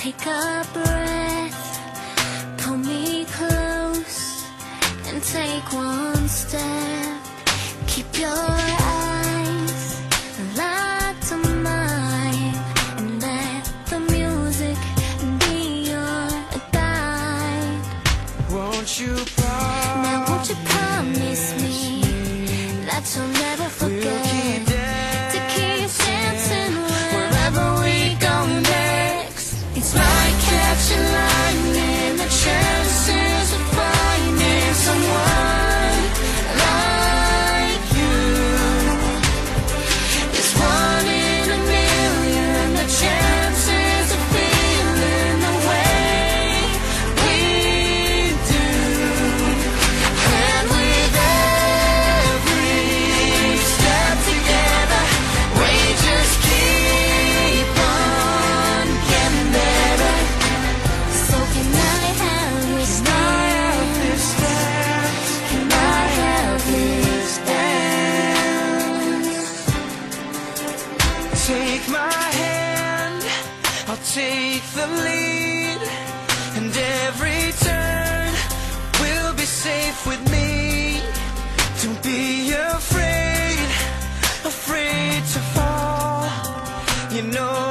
Take a breath, pull me close, and take one step. Keep your eyes locked on mine, and let the music be your guide. Won't you promise? Now, won't you promise me that you'll never like catching lightning, the chances Take my hand, I'll take the lead And every turn will be safe with me. Don't be afraid, afraid to fall. You know